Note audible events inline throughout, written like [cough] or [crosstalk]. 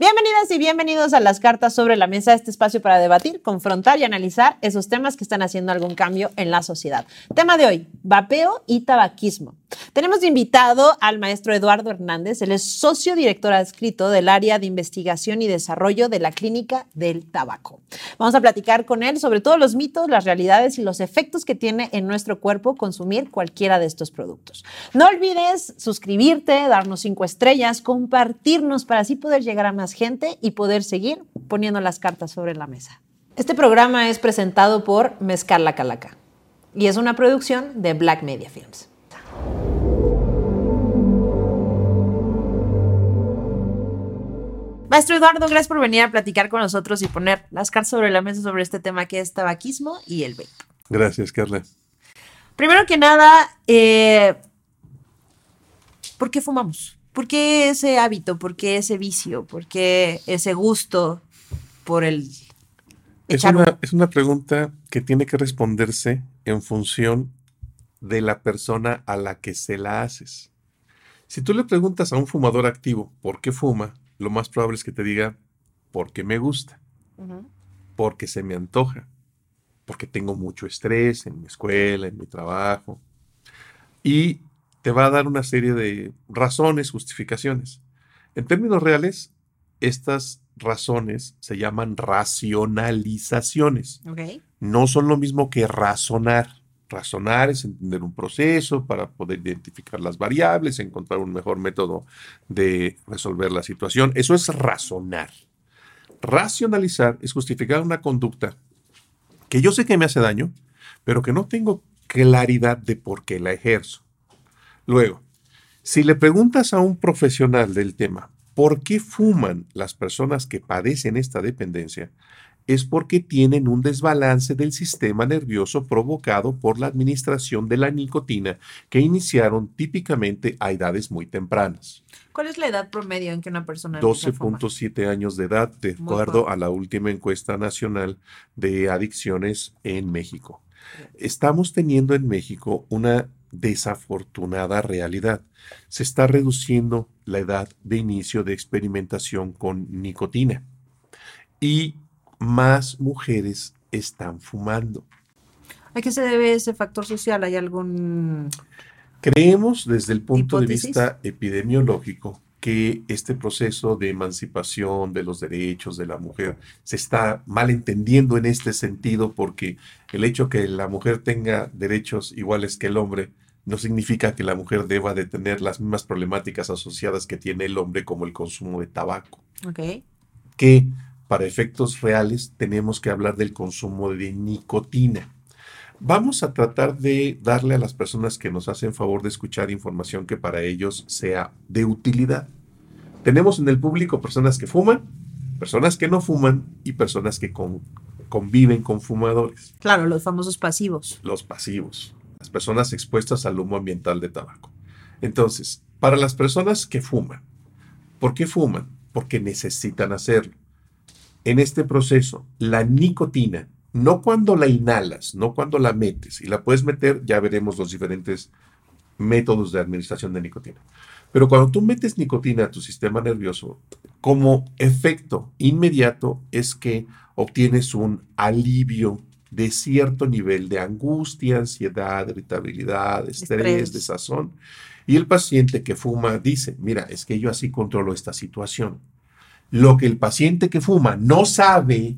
Bienvenidas y bienvenidos a las cartas sobre la mesa, este espacio para debatir, confrontar y analizar esos temas que están haciendo algún cambio en la sociedad. Tema de hoy, vapeo y tabaquismo. Tenemos invitado al maestro Eduardo Hernández, él es socio director adscrito del área de investigación y desarrollo de la Clínica del Tabaco. Vamos a platicar con él sobre todos los mitos, las realidades y los efectos que tiene en nuestro cuerpo consumir cualquiera de estos productos. No olvides suscribirte, darnos cinco estrellas, compartirnos para así poder llegar a más gente y poder seguir poniendo las cartas sobre la mesa. Este programa es presentado por Mezcal La Calaca y es una producción de Black Media Films. Maestro Eduardo, gracias por venir a platicar con nosotros y poner las cartas sobre la mesa sobre este tema que es tabaquismo y el vape. Gracias, Carla. Primero que nada, eh, ¿por qué fumamos? ¿Por qué ese hábito? ¿Por qué ese vicio? ¿Por qué ese gusto por el... Es una, es una pregunta que tiene que responderse en función de la persona a la que se la haces. Si tú le preguntas a un fumador activo por qué fuma, lo más probable es que te diga porque me gusta, porque se me antoja, porque tengo mucho estrés en mi escuela, en mi trabajo. Y te va a dar una serie de razones, justificaciones. En términos reales, estas razones se llaman racionalizaciones. No son lo mismo que razonar. Razonar es entender un proceso para poder identificar las variables, encontrar un mejor método de resolver la situación. Eso es razonar. Racionalizar es justificar una conducta que yo sé que me hace daño, pero que no tengo claridad de por qué la ejerzo. Luego, si le preguntas a un profesional del tema, ¿por qué fuman las personas que padecen esta dependencia? Es porque tienen un desbalance del sistema nervioso provocado por la administración de la nicotina que iniciaron típicamente a edades muy tempranas. ¿Cuál es la edad promedio en que una persona 12.7 años de edad, de acuerdo a la última encuesta nacional de adicciones en México. Estamos teniendo en México una desafortunada realidad. Se está reduciendo la edad de inicio de experimentación con nicotina y más mujeres están fumando. ¿A qué se debe ese factor social? ¿Hay algún... Creemos desde el punto de vista epidemiológico que este proceso de emancipación de los derechos de la mujer se está malentendiendo en este sentido porque el hecho que la mujer tenga derechos iguales que el hombre no significa que la mujer deba de tener las mismas problemáticas asociadas que tiene el hombre como el consumo de tabaco. Que para efectos reales tenemos que hablar del consumo de nicotina. Vamos a tratar de darle a las personas que nos hacen favor de escuchar información que para ellos sea de utilidad. Tenemos en el público personas que fuman, personas que no fuman y personas que conviven con fumadores. Claro, los famosos pasivos. Los pasivos, las personas expuestas al humo ambiental de tabaco. Entonces, para las personas que fuman, ¿por qué fuman? Porque necesitan hacerlo. En este proceso, la nicotina no cuando la inhalas, no cuando la metes. Y la puedes meter, ya veremos los diferentes métodos de administración de nicotina. Pero cuando tú metes nicotina a tu sistema nervioso, como efecto inmediato es que obtienes un alivio de cierto nivel de angustia, ansiedad, irritabilidad, estrés, estrés, desazón. Y el paciente que fuma dice, mira, es que yo así controlo esta situación. Lo que el paciente que fuma no sabe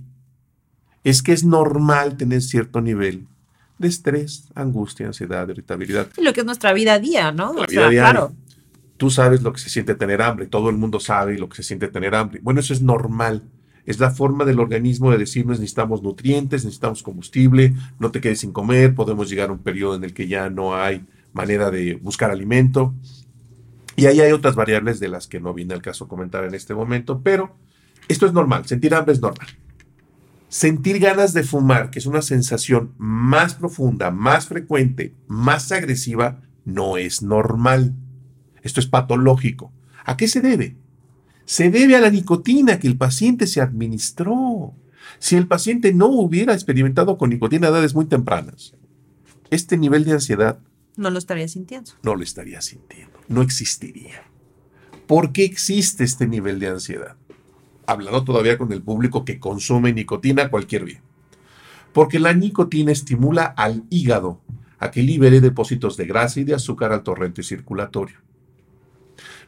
es que es normal tener cierto nivel de estrés, angustia, ansiedad, irritabilidad. Y lo que es nuestra vida a día, ¿no? La vida Claro. Tú sabes lo que se siente tener hambre, todo el mundo sabe lo que se siente tener hambre. Bueno, eso es normal. Es la forma del organismo de decirnos necesitamos nutrientes, necesitamos combustible, no te quedes sin comer, podemos llegar a un periodo en el que ya no hay manera de buscar alimento. Y ahí hay otras variables de las que no viene al caso comentar en este momento, pero esto es normal, sentir hambre es normal. Sentir ganas de fumar, que es una sensación más profunda, más frecuente, más agresiva, no es normal. Esto es patológico. ¿A qué se debe? Se debe a la nicotina que el paciente se administró. Si el paciente no hubiera experimentado con nicotina a edades muy tempranas, este nivel de ansiedad... No lo estaría sintiendo. No lo estaría sintiendo. No existiría. ¿Por qué existe este nivel de ansiedad? hablando todavía con el público que consume nicotina cualquier día. Porque la nicotina estimula al hígado a que libere depósitos de grasa y de azúcar al torrente circulatorio.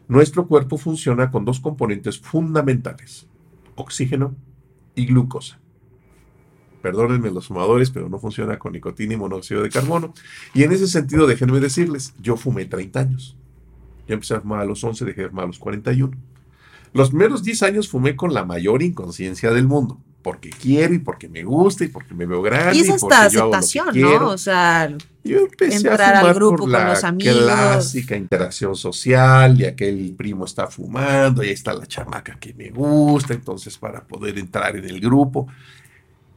Nuestro cuerpo funciona con dos componentes fundamentales, oxígeno y glucosa. Perdónenme los fumadores, pero no funciona con nicotina y monóxido de carbono. Y en ese sentido, déjenme decirles, yo fumé 30 años. Yo empecé a fumar a los 11, dejé de fumar a los 41. Los primeros 10 años fumé con la mayor inconsciencia del mundo, porque quiero y porque me gusta y porque me veo grande. Y es hasta aceptación, ¿no? O sea, yo empecé a fumar al grupo por la con los amigos. clásica interacción social, y aquel primo está fumando, y ahí está la chamaca que me gusta, entonces para poder entrar en el grupo.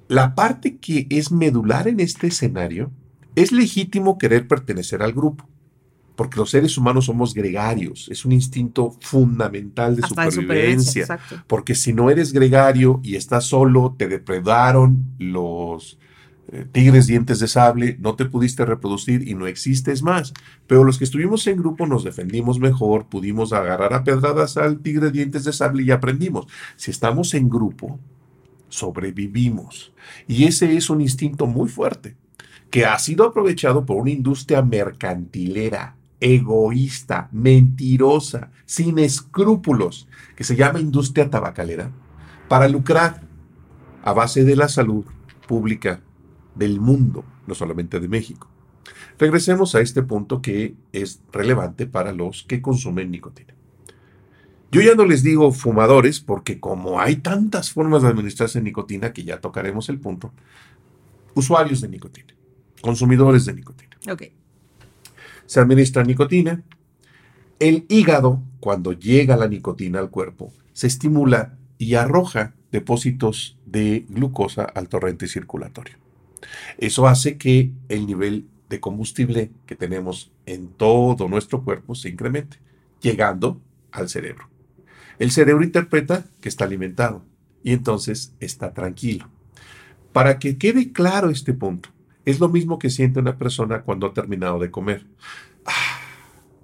La parte que es medular en este escenario es legítimo querer pertenecer al grupo porque los seres humanos somos gregarios, es un instinto fundamental de supervivencia, porque si no eres gregario y estás solo, te depredaron los eh, tigres dientes de sable, no te pudiste reproducir y no existes más. Pero los que estuvimos en grupo nos defendimos mejor, pudimos agarrar a pedradas al tigre dientes de sable y aprendimos. Si estamos en grupo, sobrevivimos. Y ese es un instinto muy fuerte que ha sido aprovechado por una industria mercantilera egoísta, mentirosa, sin escrúpulos, que se llama industria tabacalera, para lucrar a base de la salud pública del mundo, no solamente de México. Regresemos a este punto que es relevante para los que consumen nicotina. Yo ya no les digo fumadores porque como hay tantas formas de administrarse nicotina que ya tocaremos el punto, usuarios de nicotina, consumidores de nicotina. Okay se administra nicotina. El hígado, cuando llega la nicotina al cuerpo, se estimula y arroja depósitos de glucosa al torrente circulatorio. Eso hace que el nivel de combustible que tenemos en todo nuestro cuerpo se incremente, llegando al cerebro. El cerebro interpreta que está alimentado y entonces está tranquilo. Para que quede claro este punto, es lo mismo que siente una persona cuando ha terminado de comer. Ah,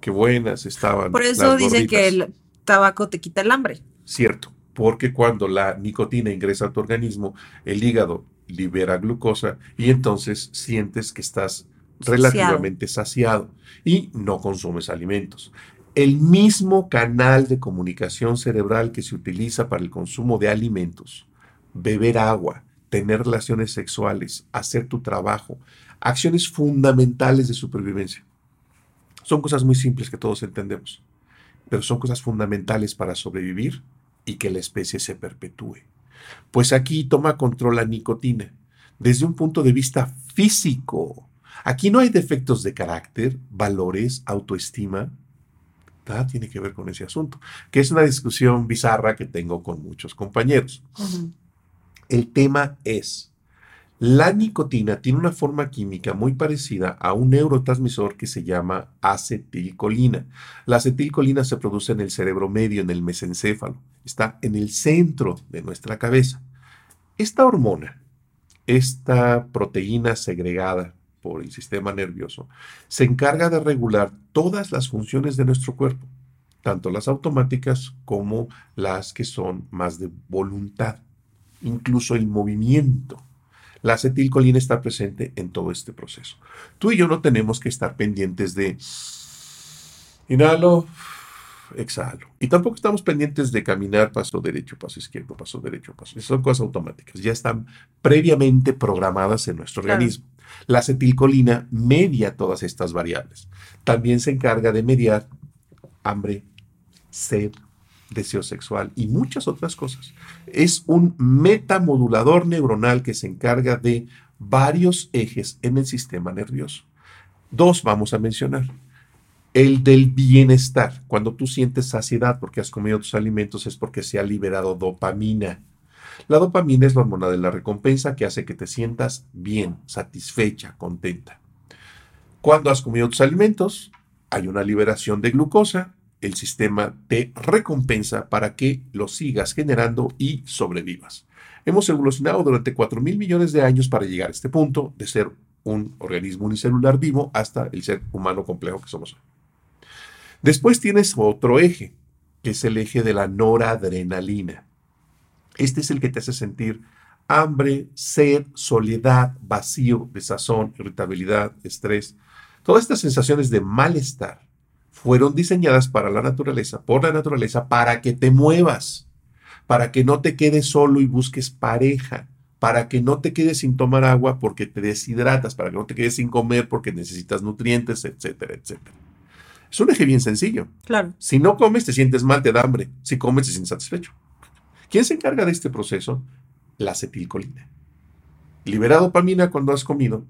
qué buenas estaban. Por eso dicen que el tabaco te quita el hambre. Cierto, porque cuando la nicotina ingresa a tu organismo, el hígado libera glucosa y entonces sientes que estás relativamente saciado y no consumes alimentos. El mismo canal de comunicación cerebral que se utiliza para el consumo de alimentos, beber agua, tener relaciones sexuales, hacer tu trabajo, acciones fundamentales de supervivencia. Son cosas muy simples que todos entendemos, pero son cosas fundamentales para sobrevivir y que la especie se perpetúe. Pues aquí toma control la nicotina desde un punto de vista físico. Aquí no hay defectos de carácter, valores, autoestima. Tiene que ver con ese asunto, que es una discusión bizarra que tengo con muchos compañeros. El tema es, la nicotina tiene una forma química muy parecida a un neurotransmisor que se llama acetilcolina. La acetilcolina se produce en el cerebro medio, en el mesencéfalo. Está en el centro de nuestra cabeza. Esta hormona, esta proteína segregada por el sistema nervioso, se encarga de regular todas las funciones de nuestro cuerpo, tanto las automáticas como las que son más de voluntad incluso el movimiento. La acetilcolina está presente en todo este proceso. Tú y yo no tenemos que estar pendientes de inhalo, exhalo. Y tampoco estamos pendientes de caminar paso derecho, paso izquierdo, paso derecho, paso. Son cosas automáticas. Ya están previamente programadas en nuestro organismo. La acetilcolina media todas estas variables. También se encarga de mediar hambre, sed, deseo sexual y muchas otras cosas. Es un metamodulador neuronal que se encarga de varios ejes en el sistema nervioso. Dos vamos a mencionar. El del bienestar. Cuando tú sientes saciedad porque has comido tus alimentos es porque se ha liberado dopamina. La dopamina es la hormona de la recompensa que hace que te sientas bien, satisfecha, contenta. Cuando has comido tus alimentos, hay una liberación de glucosa el sistema te recompensa para que lo sigas generando y sobrevivas. Hemos evolucionado durante 4 mil millones de años para llegar a este punto de ser un organismo unicelular vivo hasta el ser humano complejo que somos hoy. Después tienes otro eje, que es el eje de la noradrenalina. Este es el que te hace sentir hambre, sed, soledad, vacío, desazón, irritabilidad, estrés. Todas estas sensaciones de malestar fueron diseñadas para la naturaleza, por la naturaleza, para que te muevas, para que no te quedes solo y busques pareja, para que no te quedes sin tomar agua porque te deshidratas, para que no te quedes sin comer porque necesitas nutrientes, etcétera, etcétera. Es un eje bien sencillo. Claro. Si no comes, te sientes mal, te da hambre. Si comes, te sientes satisfecho. ¿Quién se encarga de este proceso? La acetilcolina. Libera dopamina cuando has comido.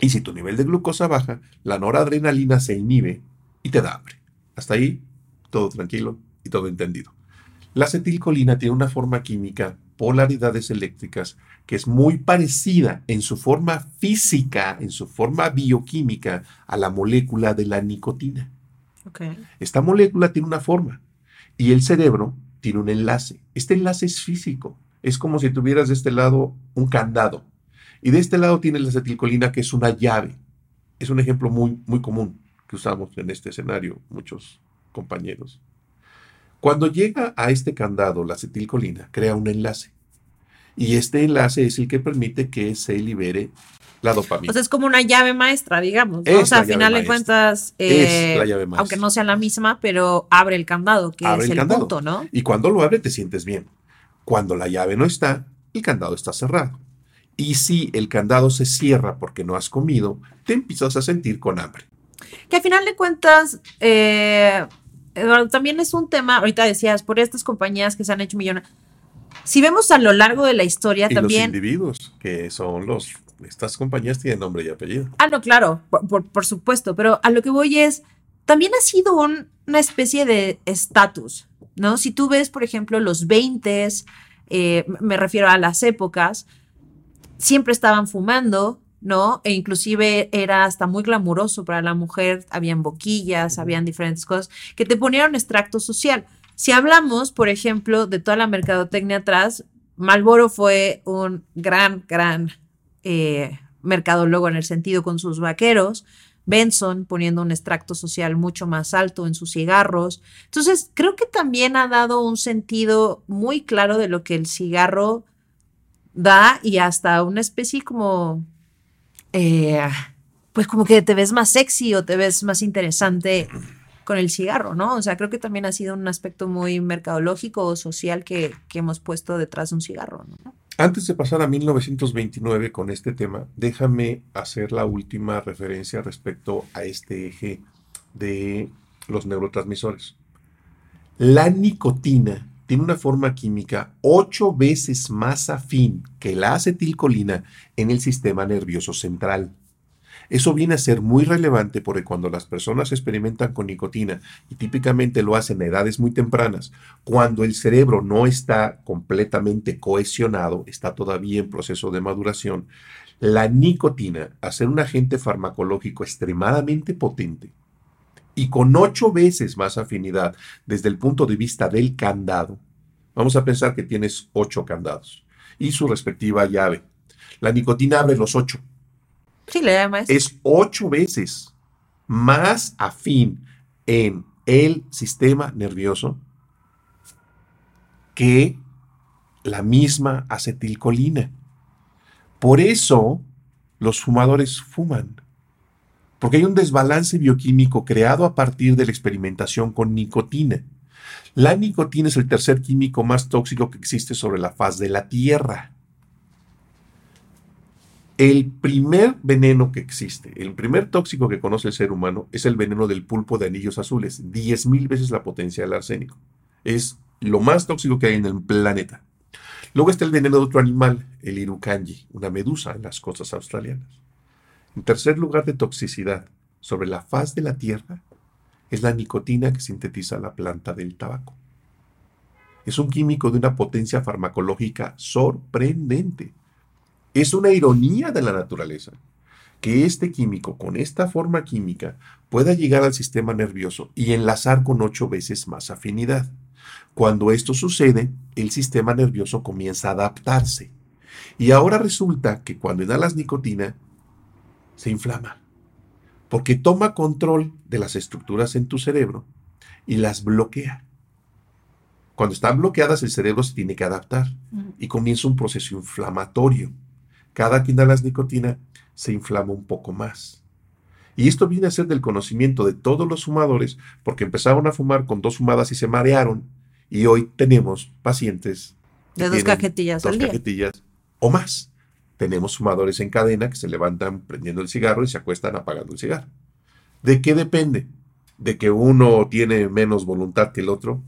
Y si tu nivel de glucosa baja, la noradrenalina se inhibe y te da hambre. Hasta ahí, todo tranquilo y todo entendido. La acetilcolina tiene una forma química, polaridades eléctricas, que es muy parecida en su forma física, en su forma bioquímica, a la molécula de la nicotina. Esta molécula tiene una forma y el cerebro tiene un enlace. Este enlace es físico. Es como si tuvieras de este lado un candado y de este lado tienes la acetilcolina que es una llave. Es un ejemplo muy, muy común que usamos en este escenario muchos compañeros. Cuando llega a este candado la acetilcolina, crea un enlace. Y este enlace es el que permite que se libere la dopamina. O sea, es como una llave maestra, digamos. O sea, al final de cuentas, eh, aunque no sea la misma, pero abre el candado, que es el, punto, ¿no? Y cuando lo abre te sientes bien. Cuando la llave no está, el candado está cerrado. Y si el candado se cierra porque no has comido, te empiezas a sentir con hambre. Que al final de cuentas, eh, Eduardo, también es un tema, ahorita decías, por estas compañías que se han hecho millones. Si vemos a lo largo de la historia y también. Los individuos, que son los. Estas compañías tienen nombre y apellido. Ah, no, claro, por, supuesto, pero a lo que voy es. También ha sido una especie de estatus, ¿no? Si tú ves, por ejemplo, los 20, eh, me refiero a las épocas, siempre estaban fumando, ¿no? E inclusive era hasta muy glamuroso para la mujer, habían boquillas, habían diferentes cosas que te ponían extracto social. Si hablamos, por ejemplo, de toda la mercadotecnia atrás, Malboro fue un gran, gran eh, mercadólogo en el sentido con sus vaqueros, Benson poniendo un extracto social mucho más alto en sus cigarros. Entonces, creo que también ha dado un sentido muy claro de lo que el cigarro da y hasta una especie como eh, pues como que te ves más sexy o te ves más interesante con el cigarro, ¿no? O sea, creo que también ha sido un aspecto muy mercadológico o social que, hemos puesto detrás de un cigarro. Antes de pasar a 1929 con este tema, déjame hacer la última referencia respecto a este eje de los neurotransmisores. La nicotina tiene una forma química ocho veces más afín que la acetilcolina en el sistema nervioso central. Eso viene a ser muy relevante porque cuando las personas experimentan con nicotina, y típicamente lo hacen a edades muy tempranas, cuando el cerebro no está completamente cohesionado, está todavía en proceso de maduración, la nicotina, a ser un agente farmacológico extremadamente potente, y con ocho veces más afinidad desde el punto de vista del candado. Vamos a pensar que tienes ocho candados y su respectiva llave. La nicotina abre los ocho. Sí, le llama Es ocho veces más afín en el sistema nervioso que la misma acetilcolina. Por eso los fumadores fuman porque hay un desbalance bioquímico creado a partir de la experimentación con nicotina. La nicotina es el tercer químico más tóxico que existe sobre la faz de la Tierra. El primer veneno que existe, el primer tóxico que conoce el ser humano es el veneno del pulpo de anillos azules, 10.000 veces la potencia del arsénico. Es lo más tóxico que hay en el planeta. Luego está el veneno de otro animal, el irukanji, una medusa en las costas australianas. En tercer lugar de toxicidad sobre la faz de la Tierra es la nicotina que sintetiza la planta del tabaco. Es un químico de una potencia farmacológica sorprendente. Es una ironía de la naturaleza que este químico, con esta forma química, pueda llegar al sistema nervioso y enlazar con ocho veces más afinidad. Cuando esto sucede, el sistema nervioso comienza a adaptarse. Y ahora resulta que cuando inhalas nicotina, se inflama, porque toma control de las estructuras en tu cerebro y las bloquea. Cuando están bloqueadas, el cerebro se tiene que adaptar y comienza un proceso inflamatorio. Cada que inhalas nicotina, se inflama un poco más. Y esto viene a ser del conocimiento de todos los fumadores, porque empezaron a fumar con dos fumadas y se marearon. Y hoy tenemos pacientes. De dos cajetillas dos cajetillas o más. Tenemos fumadores en cadena que se levantan prendiendo el cigarro y se acuestan apagando el cigarro. ¿De qué depende? ¿De que uno tiene menos voluntad que el otro?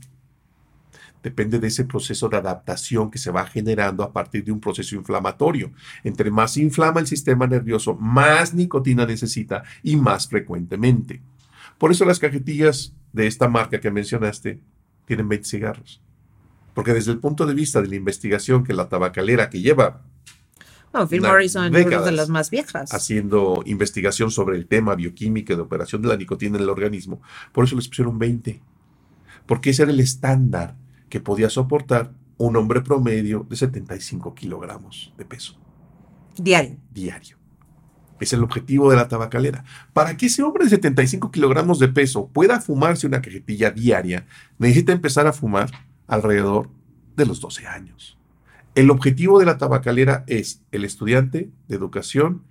depende de ese proceso de adaptación que se va generando a partir de un proceso inflamatorio. Entre más inflama el sistema nervioso, más nicotina necesita y más frecuentemente. Por eso las cajetillas de esta marca que mencionaste tienen 20 cigarros. Porque desde el punto de vista de la investigación que la tabacalera que lleva bueno, Phil Morrison es una de las más viejas. Haciendo investigación sobre el tema bioquímica de operación de la nicotina en el organismo. Por eso les pusieron 20. Porque ese era el estándar que podía soportar un hombre promedio de 75 kilogramos de peso. Diario. Diario. Es el objetivo de la tabacalera. Para que ese hombre de 75 kilogramos de peso pueda fumarse una cajetilla diaria, necesita empezar a fumar alrededor de los 12 años. El objetivo de la tabacalera es el estudiante de educación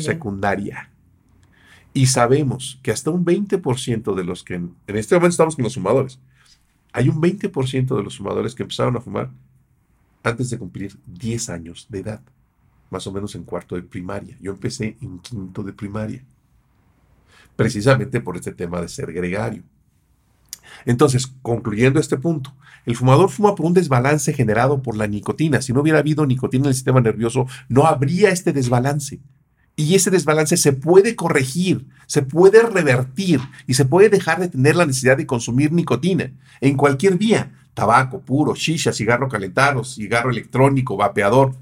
secundaria. Y sabemos que hasta un 20% de los que en, en este momento estamos con los fumadores, hay un 20% de los fumadores que empezaron a fumar antes de cumplir 10 años de edad, más o menos en cuarto de primaria. Yo empecé en quinto de primaria, precisamente por este tema de ser gregario. Entonces, concluyendo este punto, el fumador fuma por un desbalance generado por la nicotina. Si no hubiera habido nicotina en el sistema nervioso, no habría este desbalance. Y ese desbalance se puede corregir, se puede revertir y se puede dejar de tener la necesidad de consumir nicotina en cualquier vía. Tabaco puro, shisha, cigarro calentado, cigarro electrónico, vapeador.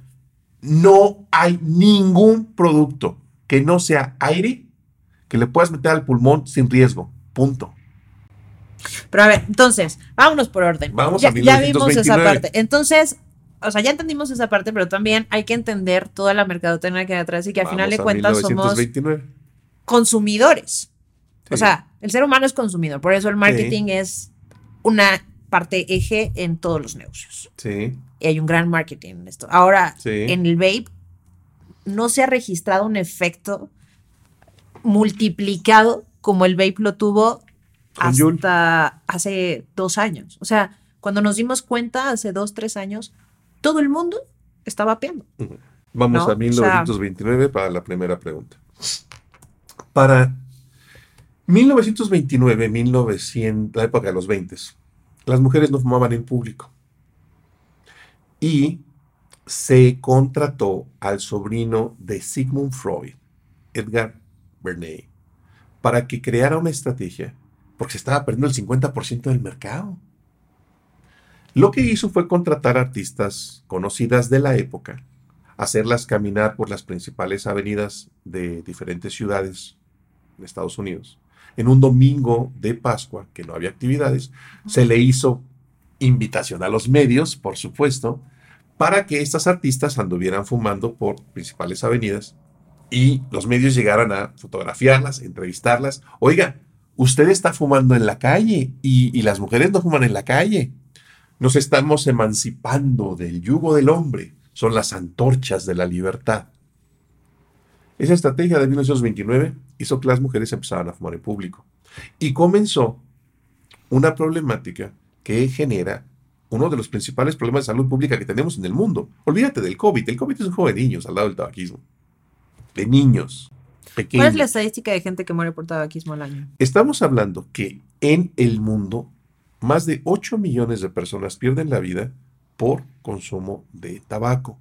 No hay ningún producto que no sea aire que le puedas meter al pulmón sin riesgo. Punto. Pero a ver, entonces, vámonos por orden. Vamos ya, a ya vimos esa parte. Entonces, o sea, ya entendimos esa parte, pero también hay que entender toda la mercadotecnia que hay atrás y que al final de cuentas somos consumidores. O sea, el ser humano es consumidor, por eso el marketing es una parte eje en todos los negocios. Sí. Y hay un gran marketing en esto. Ahora, en el vape no se ha registrado un efecto multiplicado como el vape lo tuvo hasta hace dos años. O sea, cuando nos dimos cuenta hace dos, tres años, todo el mundo está vapeando. Vamos a 1929 para la primera pregunta. Para 1929, 1900, la época de los 20, las mujeres no fumaban en público. Y se contrató al sobrino de Sigmund Freud, Edgar Bernays, para que creara una estrategia, porque se estaba perdiendo el 50% del mercado. Lo que hizo fue contratar artistas conocidas de la época, hacerlas caminar por las principales avenidas de diferentes ciudades de Estados Unidos. En un domingo de Pascua, que no había actividades, se le hizo invitación a los medios, por supuesto, para que estas artistas anduvieran fumando por principales avenidas y los medios llegaran a fotografiarlas, entrevistarlas. Oiga, usted está fumando en la calle y, las mujeres no fuman en la calle. Nos estamos emancipando del yugo del hombre. Son las antorchas de la libertad. Esa estrategia de 1929 hizo que las mujeres empezaran a fumar en público. Y comenzó una problemática que genera uno de los principales problemas de salud pública que tenemos en el mundo. Olvídate del COVID. El COVID es un juego de niños al lado del tabaquismo. De niños. ¿Cuál es la estadística de gente que muere por tabaquismo al año? Estamos hablando que en el mundo más de 8 millones de personas pierden la vida por consumo de tabaco.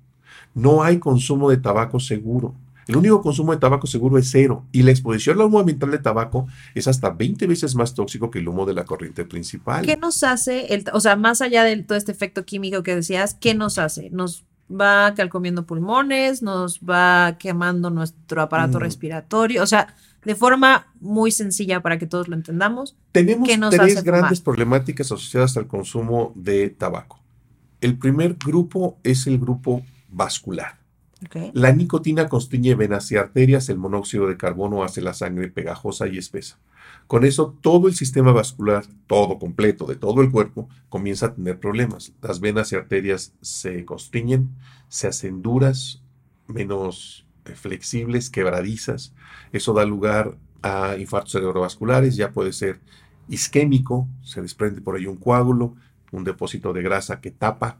No hay consumo de tabaco seguro. El único consumo de tabaco seguro es cero y la exposición al humo ambiental de tabaco es hasta 20 veces más tóxico que el humo de la corriente principal. ¿Qué nos hace, el, o sea, más allá de todo este efecto químico que decías, qué nos hace? ¿Nos va calcomiendo pulmones? ¿Nos va quemando nuestro aparato mm. respiratorio? O sea, de forma muy sencilla para que todos lo entendamos. Tenemos tres grandes problemáticas asociadas al consumo de tabaco. El primer grupo es el grupo vascular. La nicotina constriñe venas y arterias, el monóxido de carbono hace la sangre pegajosa y espesa. Con eso, todo el sistema vascular, todo completo, de todo el cuerpo, comienza a tener problemas. Las venas y arterias se constriñen, se hacen duras, menos eh, flexibles, quebradizas. Eso da lugar a infartos cerebrovasculares, ya puede ser isquémico, se desprende por ahí un coágulo, un depósito de grasa que tapa,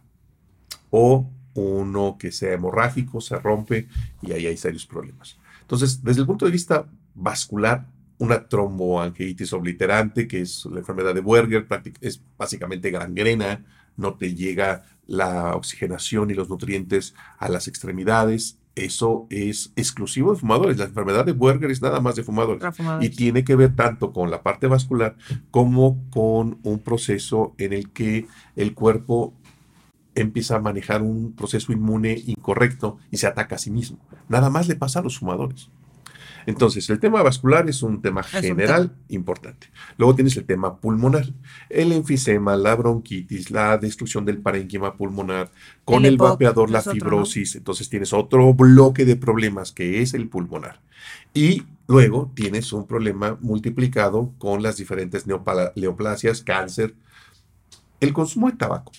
o uno que sea hemorrágico, se rompe y ahí hay serios problemas. Entonces, desde el punto de vista vascular, una tromboangiitis obliterante, que es la enfermedad de Buerger, es básicamente gangrena, no te llega la oxigenación y los nutrientes a las extremidades. Eso es exclusivo de fumadores. La enfermedad de Buerger es nada más de fumadores. Y tiene que ver tanto con la parte vascular como con un proceso en el que el cuerpo empieza a manejar un proceso inmune incorrecto y se ataca a sí mismo. Nada más le pasa a los fumadores. Entonces, el tema vascular es un tema general importante. Luego tienes el tema pulmonar, el enfisema, la bronquitis, la destrucción del parénquima pulmonar, con el, vapeador, la fibrosis. Entonces tienes otro bloque de problemas que es el pulmonar. Y luego tienes un problema multiplicado con las diferentes neoplasias, cáncer. El consumo de tabaco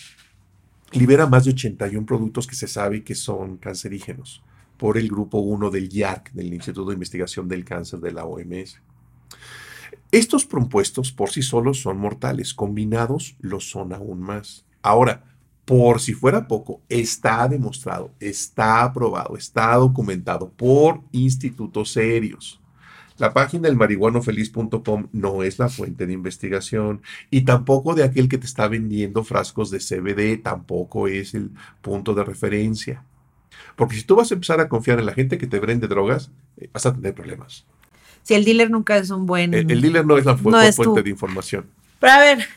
libera más de 81 productos que se sabe que son cancerígenos por el grupo 1 del IARC, del Instituto de Investigación del Cáncer de la OMS. Estos propuestos por sí solos son mortales, combinados lo son aún más. Ahora, por si fuera poco, está demostrado, está aprobado, está documentado por institutos serios. La página del marihuanofeliz.com no es la fuente de investigación y tampoco de aquel que te está vendiendo frascos de CBD, tampoco es el punto de referencia. Porque si tú vas a empezar a confiar en la gente que te vende drogas, eh, vas a tener problemas. Si el dealer nunca es un buen... El, dealer no es la fuente de información. Pero a ver,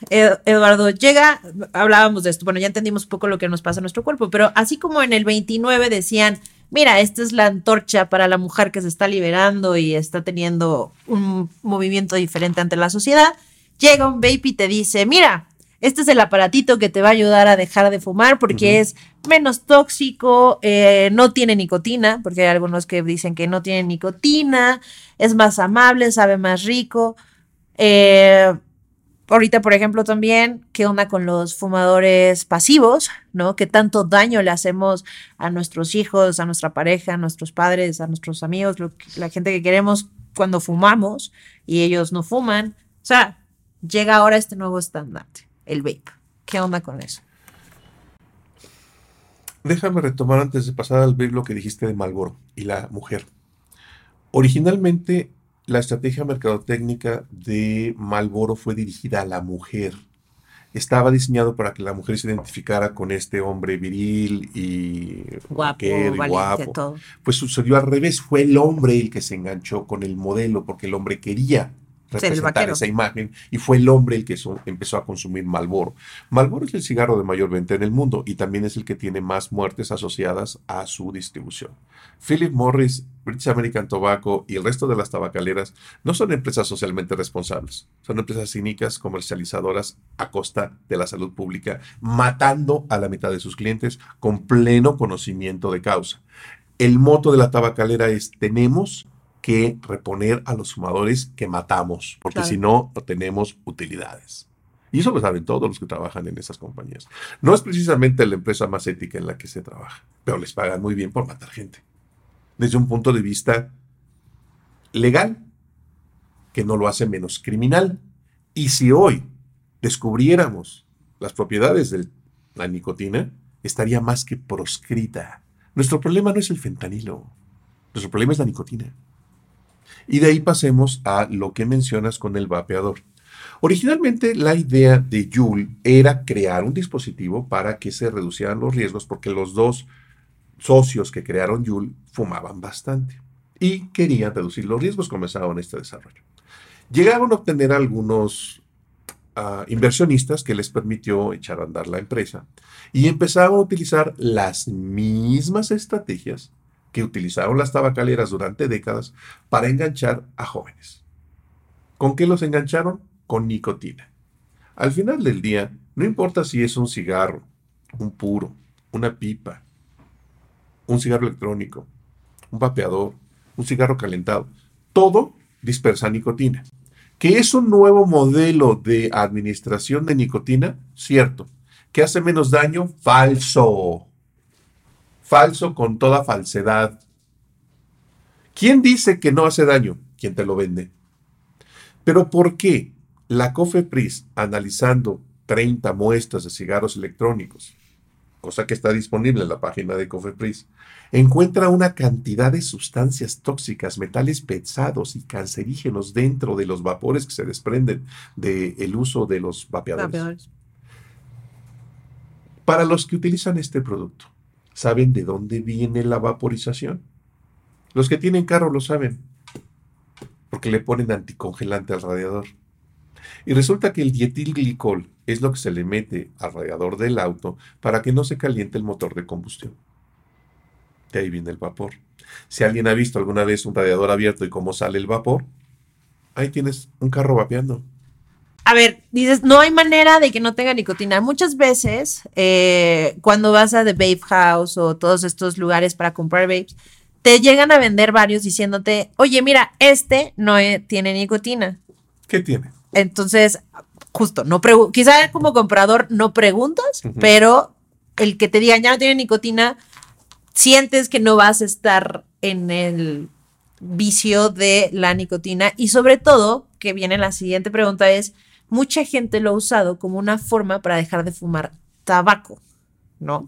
Eduardo, llega, hablábamos de esto, bueno, ya entendimos un poco lo que nos pasa a nuestro cuerpo, pero así como en el 29 decían, mira, esta es la antorcha para la mujer que se está liberando y está teniendo un movimiento diferente ante la sociedad, llega un baby y te dice, mira, este es el aparatito que te va a ayudar a dejar de fumar porque es menos tóxico, eh, no tiene nicotina, porque hay algunos que dicen que no tiene nicotina, es más amable, sabe más rico. Eh, ahorita, por ejemplo, también, ¿qué onda con los fumadores pasivos? ¿No? ¿Qué tanto daño le hacemos a nuestros hijos, a nuestra pareja, a nuestros padres, a nuestros amigos, la gente que queremos cuando fumamos y ellos no fuman? O sea, llega ahora este nuevo estandarte el vape. ¿Qué onda con eso? Déjame retomar antes de pasar al vape lo que dijiste de Malboro y la mujer. Originalmente, la estrategia mercadotécnica de Malboro fue dirigida a la mujer. Estaba diseñado para que la mujer se identificara con este hombre viril y guapo, y guapo. Todo. Pues sucedió al revés, fue el hombre el que se enganchó con el modelo porque el hombre quería representar esa imagen y fue el hombre el que empezó a consumir Malboro. Malboro es el cigarro de mayor venta en el mundo y también es el que tiene más muertes asociadas a su distribución. Philip Morris, British American Tobacco y el resto de las tabacaleras no son empresas socialmente responsables, son empresas cínicas comercializadoras a costa de la salud pública, matando a la mitad de sus clientes con pleno conocimiento de causa. El moto de la tabacalera es tenemos que reponer a los fumadores que matamos, porque si no, no tenemos utilidades. Y eso lo saben todos los que trabajan en esas compañías. No es precisamente la empresa más ética en la que se trabaja, pero les pagan muy bien por matar gente. Desde un punto de vista legal, que no lo hace menos criminal. Y si hoy descubriéramos las propiedades de la nicotina, estaría más que proscrita. Nuestro problema no es el fentanilo, nuestro problema es la nicotina. Y de ahí pasemos a lo que mencionas con el vapeador. Originalmente la idea de Joule era crear un dispositivo para que se reducieran los riesgos porque los dos socios que crearon Joule fumaban bastante y querían reducir los riesgos, comenzaron este desarrollo. Llegaron a obtener algunos ah, inversionistas que les permitió echar a andar la empresa y empezaron a utilizar las mismas estrategias que utilizaron las tabacaleras durante décadas para enganchar a jóvenes. ¿Con qué los engancharon? Con nicotina. Al final del día, no importa si es un cigarro, un puro, una pipa, un cigarro electrónico, un vapeador, un cigarro calentado, todo dispersa nicotina. ¿Que es un nuevo modelo de administración de nicotina? Cierto. ¿Que hace menos daño? Falso. Falso con toda falsedad. ¿Quién dice que no hace daño? Quien te lo vende. Pero ¿por qué la COFEPRIS, analizando 30 muestras de cigarros electrónicos, cosa que está disponible en la página de COFEPRIS, encuentra una cantidad de sustancias tóxicas, metales pesados y cancerígenos dentro de los vapores que se desprenden del uso de los vapeadores. vapeadores. Para los que utilizan este producto, ¿saben de dónde viene la vaporización? Los que tienen carro lo saben, porque le ponen anticongelante al radiador. Y resulta que el dietilglicol es lo que se le mete al radiador del auto para que no se caliente el motor de combustión. De ahí viene el vapor. Si alguien ha visto alguna vez un radiador abierto y cómo sale el vapor, ahí tienes un carro vapeando. A ver, dices, no hay manera de que no tenga nicotina. Muchas veces, eh, cuando vas a The Vape House o todos estos lugares para comprar vapes, te llegan a vender varios diciéndote, oye, mira, este no e, tiene nicotina. ¿Qué tiene? Entonces, justo, no quizá como comprador no preguntas, pero el que te digan ya no tiene nicotina, sientes que no vas a estar en el vicio de la nicotina y sobre todo, que viene la siguiente pregunta es, mucha gente lo ha usado como una forma para dejar de fumar tabaco, ¿no?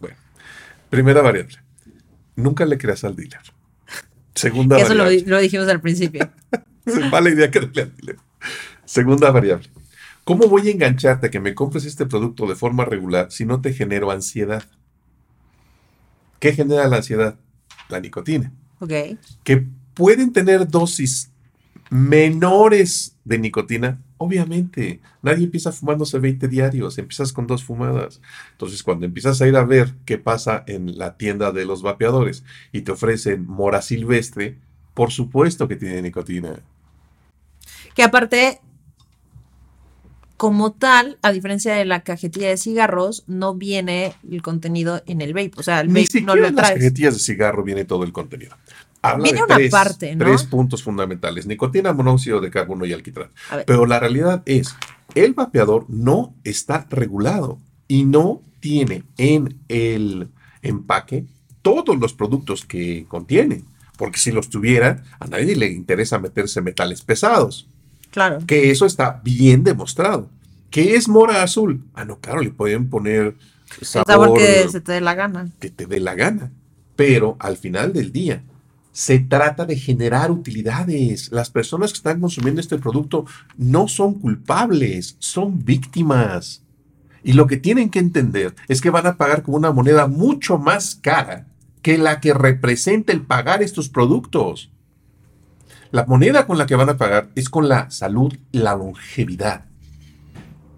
Bueno, primera variable, nunca le creas al dealer. Segunda Eso variable. Eso lo, dijimos al principio. [laughs] mala idea que al dealer. Segunda variable. ¿Cómo voy a engancharte a que me compres este producto de forma regular si no te genero ansiedad? ¿Qué genera la ansiedad? La nicotina. Ok. Que pueden tener dosis menores de nicotina. Obviamente, nadie empieza fumándose 20 diarios, empiezas con dos fumadas. Entonces, cuando empiezas a ir a ver qué pasa en la tienda de los vapeadores y te ofrecen mora silvestre, por supuesto que tiene nicotina. Que aparte, como tal, a diferencia de la cajetilla de cigarros, no viene el contenido en el vape. O sea, el vape no lo en las cajetillas de cigarro viene todo el contenido. Viene una parte, ¿no? Tres puntos fundamentales: nicotina, monóxido de carbono y alquitrán. Pero la realidad es, el vapeador no está regulado y no tiene en el empaque todos los productos que contiene. Porque si los tuviera, a nadie le interesa meterse metales pesados. Claro. Que eso está bien demostrado. ¿Qué es mora azul? Ah, no, claro, le pueden poner sabor, sabor que se te dé la gana. Que te dé la gana. Pero al final del día, se trata de generar utilidades. Las personas que están consumiendo este producto no son culpables, son víctimas. Y lo que tienen que entender es que van a pagar con una moneda mucho más cara que la que representa el pagar estos productos. La moneda con la que van a pagar es con la salud la longevidad.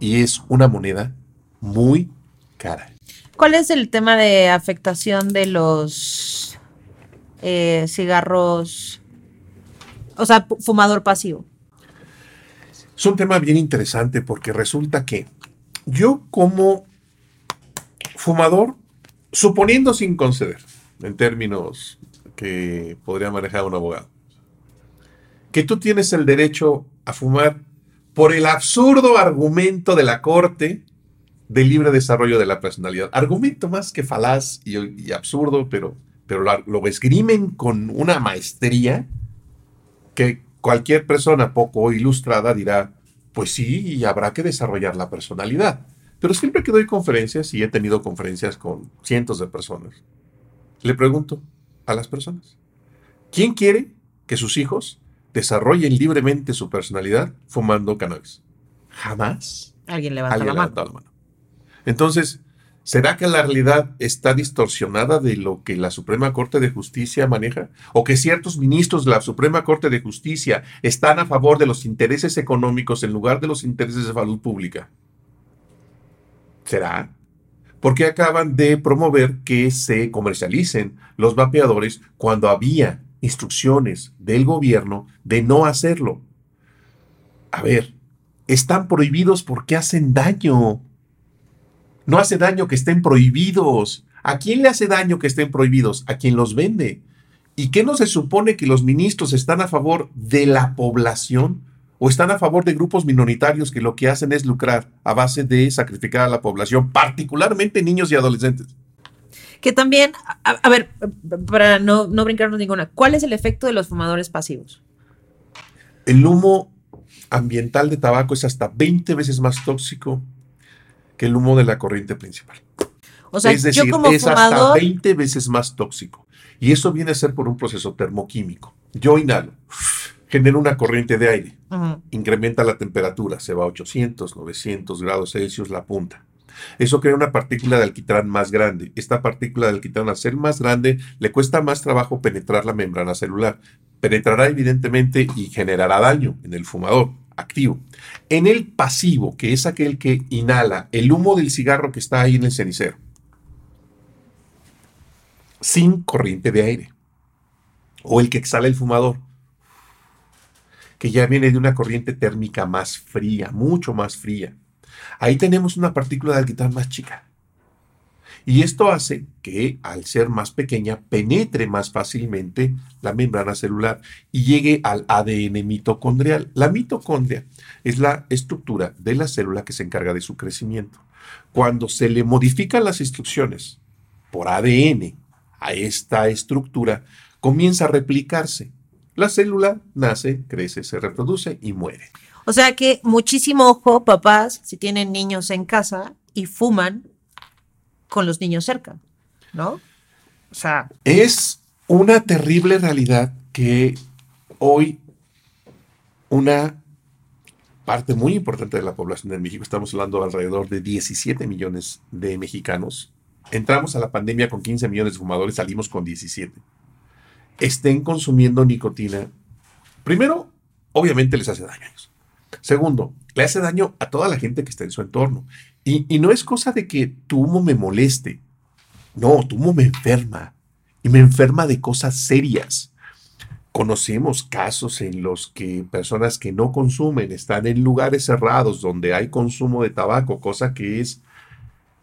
Y es una moneda muy cara. ¿Cuál es el tema de afectación de los eh, cigarros? O sea, fumador pasivo. Es un tema bien interesante porque resulta que yo como fumador, suponiendo sin conceder, en términos que podría manejar un abogado, que tú tienes el derecho a fumar por el absurdo argumento de la Corte del libre desarrollo de la personalidad. Argumento más que falaz y, absurdo, pero, pero lo, lo, esgrimen con una maestría que cualquier persona poco ilustrada dirá, pues sí, y habrá que desarrollar la personalidad. Pero siempre que doy conferencias, y he tenido conferencias con cientos de personas, le pregunto a las personas, ¿quién quiere que sus hijos desarrollen libremente su personalidad fumando cannabis. Jamás. Alguien levanta, la, mano. Entonces, ¿será que la realidad está distorsionada de lo que la Suprema Corte de Justicia maneja? ¿O que ciertos ministros de la Suprema Corte de Justicia están a favor de los intereses económicos en lugar de los intereses de salud pública? ¿Será? Porque acaban de promover que se comercialicen los vapeadores cuando había instrucciones del gobierno de no hacerlo. A ver, están prohibidos porque hacen daño. No hace daño que estén prohibidos. ¿A quién le hace daño que estén prohibidos? A quien los vende. ¿Y qué no se supone que los ministros están a favor de la población? o están a favor de grupos minoritarios que lo que hacen es lucrar a base de sacrificar a la población, particularmente niños y adolescentes. Que también, a, ver, para no, no brincarnos ninguna, ¿cuál es el efecto de los fumadores pasivos? El humo ambiental de tabaco es hasta 20 veces más tóxico que el humo de la corriente principal. O sea, es decir, es hasta 20 veces más tóxico. Y eso viene a ser por un proceso termoquímico. Yo inhalo, genera una corriente de aire, incrementa la temperatura, se va a 800, 900 grados Celsius la punta. Eso crea una partícula de alquitrán más grande. Esta partícula de alquitrán, al ser más grande, le cuesta más trabajo penetrar la membrana celular. Penetrará evidentemente y generará daño en el fumador activo. En el pasivo, que es aquel que inhala el humo del cigarro que está ahí en el cenicero, sin corriente de aire. O el que exhala el fumador, que ya viene de una corriente térmica más fría, mucho más fría. Ahí tenemos una partícula de alquitrán más chica. Y esto hace que, al ser más pequeña, penetre más fácilmente la membrana celular y llegue al ADN mitocondrial. La mitocondria es la estructura de la célula que se encarga de su crecimiento. Cuando se le modifican las instrucciones por ADN a esta estructura, comienza a replicarse la célula nace, crece, se reproduce y muere. O sea que muchísimo ojo, papás, si tienen niños en casa y fuman con los niños cerca, ¿no? O sea. Es una terrible realidad que hoy una parte muy importante de la población de México, estamos hablando alrededor de 17 millones de mexicanos, entramos a la pandemia con 15 millones de fumadores, salimos con 17 estén consumiendo nicotina, primero, obviamente les hace daño a ellos. Segundo, le hace daño a toda la gente que está en su entorno. Y, no es cosa de que tu humo me moleste. No, tu humo me enferma. Y me enferma de cosas serias. Conocemos casos en los que personas que no consumen están en lugares cerrados donde hay consumo de tabaco, cosa que es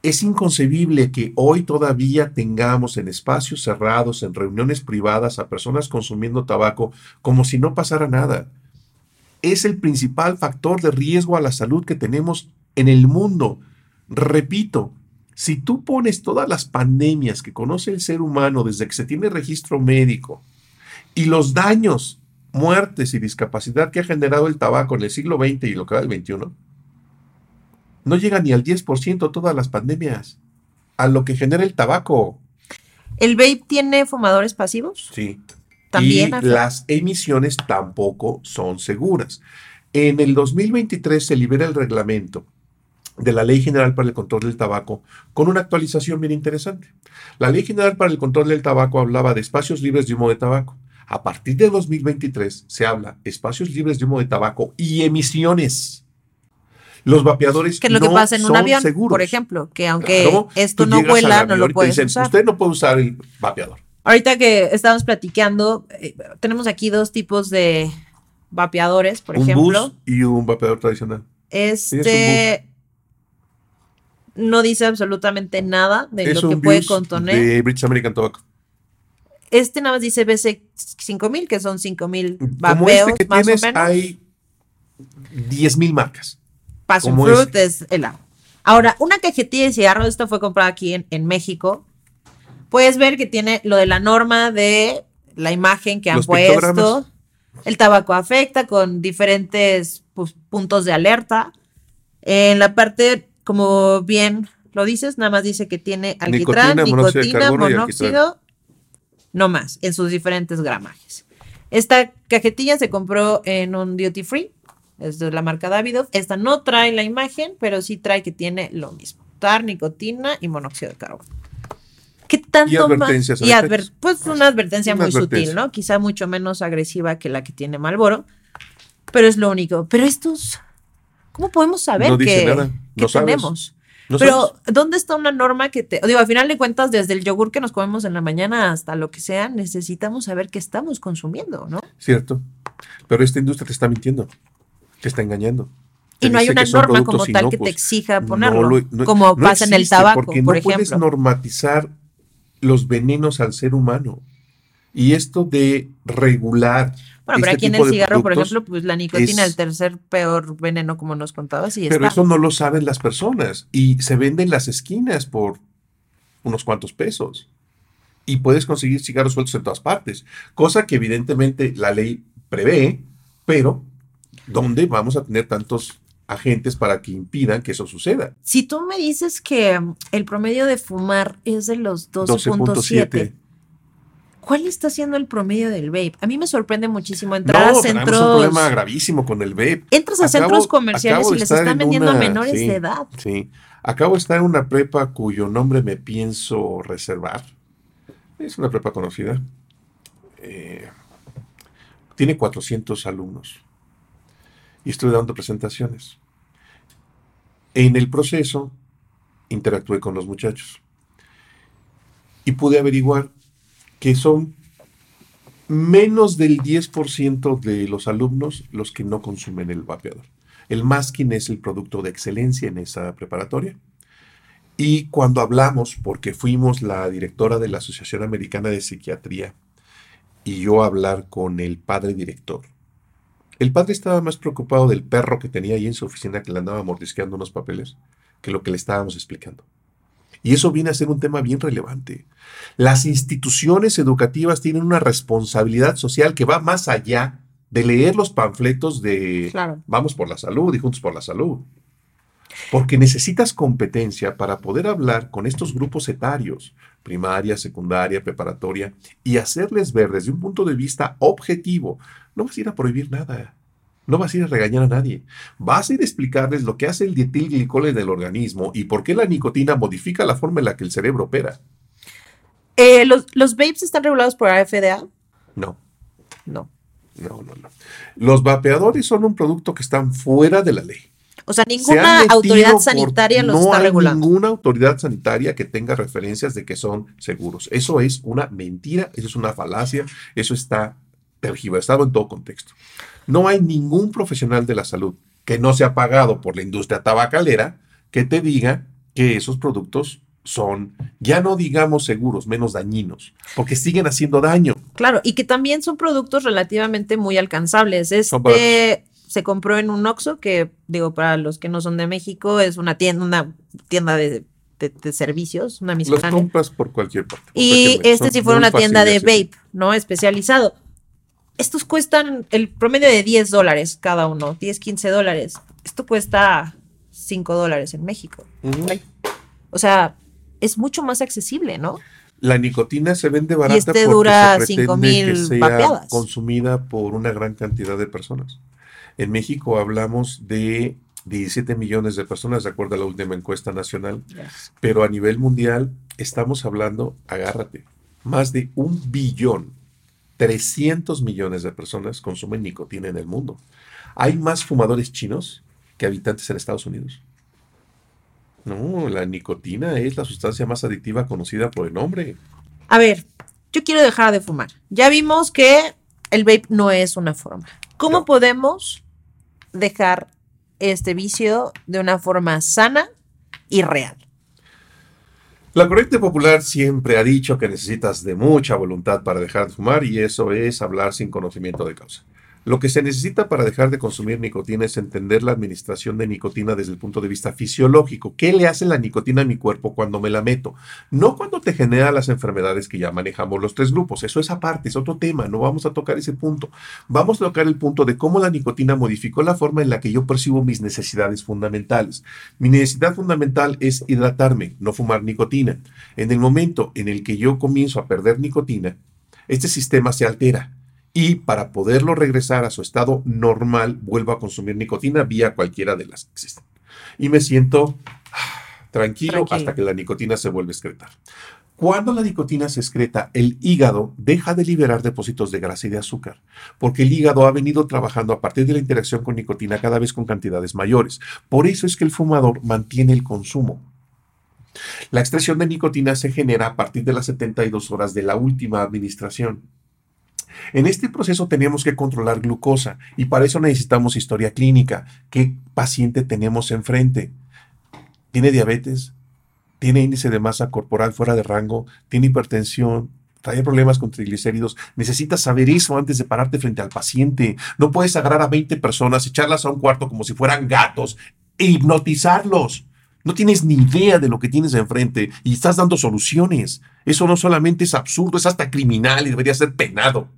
es inconcebible que hoy todavía tengamos en espacios cerrados, en reuniones privadas, a personas consumiendo tabaco como si no pasara nada. Es el principal factor de riesgo a la salud que tenemos en el mundo. Repito, si tú pones todas las pandemias que conoce el ser humano desde que se tiene registro médico y los daños, muertes y discapacidad que ha generado el tabaco en el siglo XX y lo que va del XXI, no llega ni al 10% todas las pandemias, a lo que genera el tabaco. ¿El vape tiene fumadores pasivos? Sí. También. Y las emisiones tampoco son seguras. En el 2023 se libera el reglamento de la Ley General para el Control del Tabaco con una actualización bien interesante. La Ley General para el Control del Tabaco hablaba de espacios libres de humo de tabaco. A partir de 2023 se habla espacios libres de humo de tabaco y emisiones. Los vapeadores que lo que pasa en un avión, por ejemplo, que aunque esto no vuela, no lo puedes usar. Usted no puede usar el vapeador. Ahorita que estábamos platicando, eh, tenemos aquí dos tipos de vapeadores, por un ejemplo. Bus y un vapeador tradicional. Este no dice absolutamente nada de lo que puede contener. De British American Tobacco. Este nada más dice BC 5000, que son 5000 vapeos, este que más tienes, o menos. Hay 10.000 marcas. Passion Fruit es el Ahora, una cajetilla de cigarros, esta fue comprada aquí en, México. Puedes ver que tiene lo de la norma de la imagen que han puesto. El tabaco afecta con diferentes pues, puntos de alerta. En la parte, como bien lo dices, nada más dice que tiene alquitrán, nicotina, monóxido, no más, en sus diferentes gramajes. Esta cajetilla se compró en un duty free es de la marca Davidoff. Esta no trae la imagen, pero sí trae que tiene lo mismo. Tar, nicotina y monóxido de carbono. ¿Qué tanto y advertencias más? Y pues una advertencia muy sutil, ¿no? Quizá mucho menos agresiva que la que tiene Malboro, pero es lo único. Pero estos, ¿cómo podemos saber no que, nada. No tenemos? pero, ¿dónde está una norma que te. Digo, al final de cuentas, desde el yogur que nos comemos en la mañana hasta lo que sea, necesitamos saber qué estamos consumiendo, ¿no? Cierto. Pero esta industria te está mintiendo te está engañando. y no hay una norma como tal que te exija ponerlo, como pasa en el tabaco, porque no puedes normatizar los venenos al ser humano. Y esto de regular. Bueno, pero este aquí en el cigarro, por ejemplo, pues la nicotina, es- el tercer peor veneno, como nos contabas, y Pero está. eso no lo saben las personas y se vende en las esquinas por unos cuantos pesos. Y puedes conseguir cigarros sueltos en todas partes, cosa que evidentemente la ley prevé, pero ¿dónde vamos a tener tantos agentes para que impidan que eso suceda? Si tú me dices que el promedio de fumar es de los 12.7, 12.7. ¿cuál está siendo el promedio del vape? A mí me sorprende muchísimo entrar a No, tenemos un centros. problema gravísimo con el vape. Entras a Acabo- centros comerciales y les están en vendiendo a una- menores sí. de edad. Sí, acabo de estar en una prepa cuyo nombre me pienso reservar. Es una prepa conocida. Eh, tiene 400 alumnos. Y estoy dando presentaciones. En el proceso interactué con los muchachos. Y pude averiguar que son menos del 10% de los alumnos los que no consumen el vapeador. El masking es el producto de excelencia en esa preparatoria. Y cuando hablamos, porque fuimos la directora de la Asociación Americana de Psiquiatría y yo a hablar con el padre director, el padre estaba más preocupado del perro que tenía ahí en su oficina que le andaba mordisqueando unos papeles que lo que le estábamos explicando. Y eso viene a ser un tema bien relevante. Las instituciones educativas tienen una responsabilidad social que va más allá de leer los panfletos de Claro. Vamos por la salud y juntos por la salud. Porque necesitas competencia para poder hablar con estos grupos etarios, primaria, secundaria, preparatoria, y hacerles ver desde un punto de vista objetivo. No vas a ir a prohibir nada. No vas a ir a regañar a nadie. Vas a ir a explicarles lo que hace el dietilglicol en el organismo y por qué la nicotina modifica la forma en la que el cerebro opera. Eh, ¿los, ¿Los vapes están regulados por la FDA? No, No. no, no, no. Los vapeadores son un producto que están fuera de la ley. O sea, Se ninguna autoridad por- sanitaria los no está hay regulando. ninguna autoridad sanitaria que tenga referencias de que son seguros. Eso es una mentira, eso es una falacia, eso está tergiversado en todo contexto. No hay ningún profesional de la salud que no sea pagado por la industria tabacalera que te diga que esos productos son, ya no digamos seguros, menos dañinos, porque siguen haciendo daño. Claro, y que también son productos relativamente muy alcanzables. Este se compró en un Oxxo, que digo, para los que no son de México, es una tienda, una tienda de, de- de servicios, una Los miscelánea. compras por cualquier parte. por Y cualquier este sí fue muy una tienda de vape, ¿no? Especializado. Estos cuestan el promedio de 10 dólares cada uno, 10, 15 dólares. Esto cuesta 5 dólares en México. O sea, es mucho más accesible, ¿no? La nicotina se vende barata este porque dura se pretende 5,000 que sea vapeadas. consumida por una gran cantidad de personas. En México hablamos de 17 millones de personas, de acuerdo a la última encuesta nacional, pero a nivel mundial estamos hablando, agárrate, más de un billón, 300 millones de personas consumen nicotina en el mundo. Hay más fumadores chinos que habitantes en Estados Unidos. No, la nicotina es la sustancia más adictiva conocida por el nombre. A ver, yo quiero dejar de fumar. Ya vimos que el vape no es una forma. ¿Cómo No. podemos dejar este vicio de una forma sana y real? La corriente popular siempre ha dicho que necesitas de mucha voluntad para dejar de fumar y eso es hablar sin conocimiento de causa. Lo que se necesita para dejar de consumir nicotina es entender la administración de nicotina desde el punto de vista fisiológico. ¿Qué le hace la nicotina a mi cuerpo cuando me la meto? No cuando te genera las enfermedades que ya manejamos los tres grupos. Eso es aparte, es otro tema. No vamos a tocar ese punto. Vamos a tocar el punto de cómo la nicotina modificó la forma en la que yo percibo mis necesidades fundamentales. Mi necesidad fundamental es hidratarme, no fumar nicotina. En el momento en el que yo comienzo a perder nicotina, este sistema se altera y para poderlo regresar a su estado normal, vuelvo a consumir nicotina vía cualquiera de las que existen. Y me siento ah, tranquilo, Tranquilo. hasta que la nicotina se vuelve a excretar. Cuando la nicotina se excreta, el hígado deja de liberar depósitos de grasa y de azúcar, porque el hígado ha venido trabajando a partir de la interacción con nicotina cada vez con cantidades mayores. Por eso es que el fumador mantiene el consumo. La extracción de nicotina se genera a partir de las 72 horas de la última administración. En este proceso tenemos que controlar glucosa y para eso necesitamos historia clínica. ¿Qué paciente tenemos enfrente? ¿Tiene diabetes? ¿Tiene índice de masa corporal fuera de rango? ¿Tiene hipertensión? trae problemas con triglicéridos. Necesitas saber eso antes de pararte frente al paciente. No puedes agarrar a 20 personas, echarlas a un cuarto como si fueran gatos e hipnotizarlos. No tienes ni idea de lo que tienes enfrente y estás dando soluciones. Eso no solamente es absurdo, es hasta criminal y debería ser penado.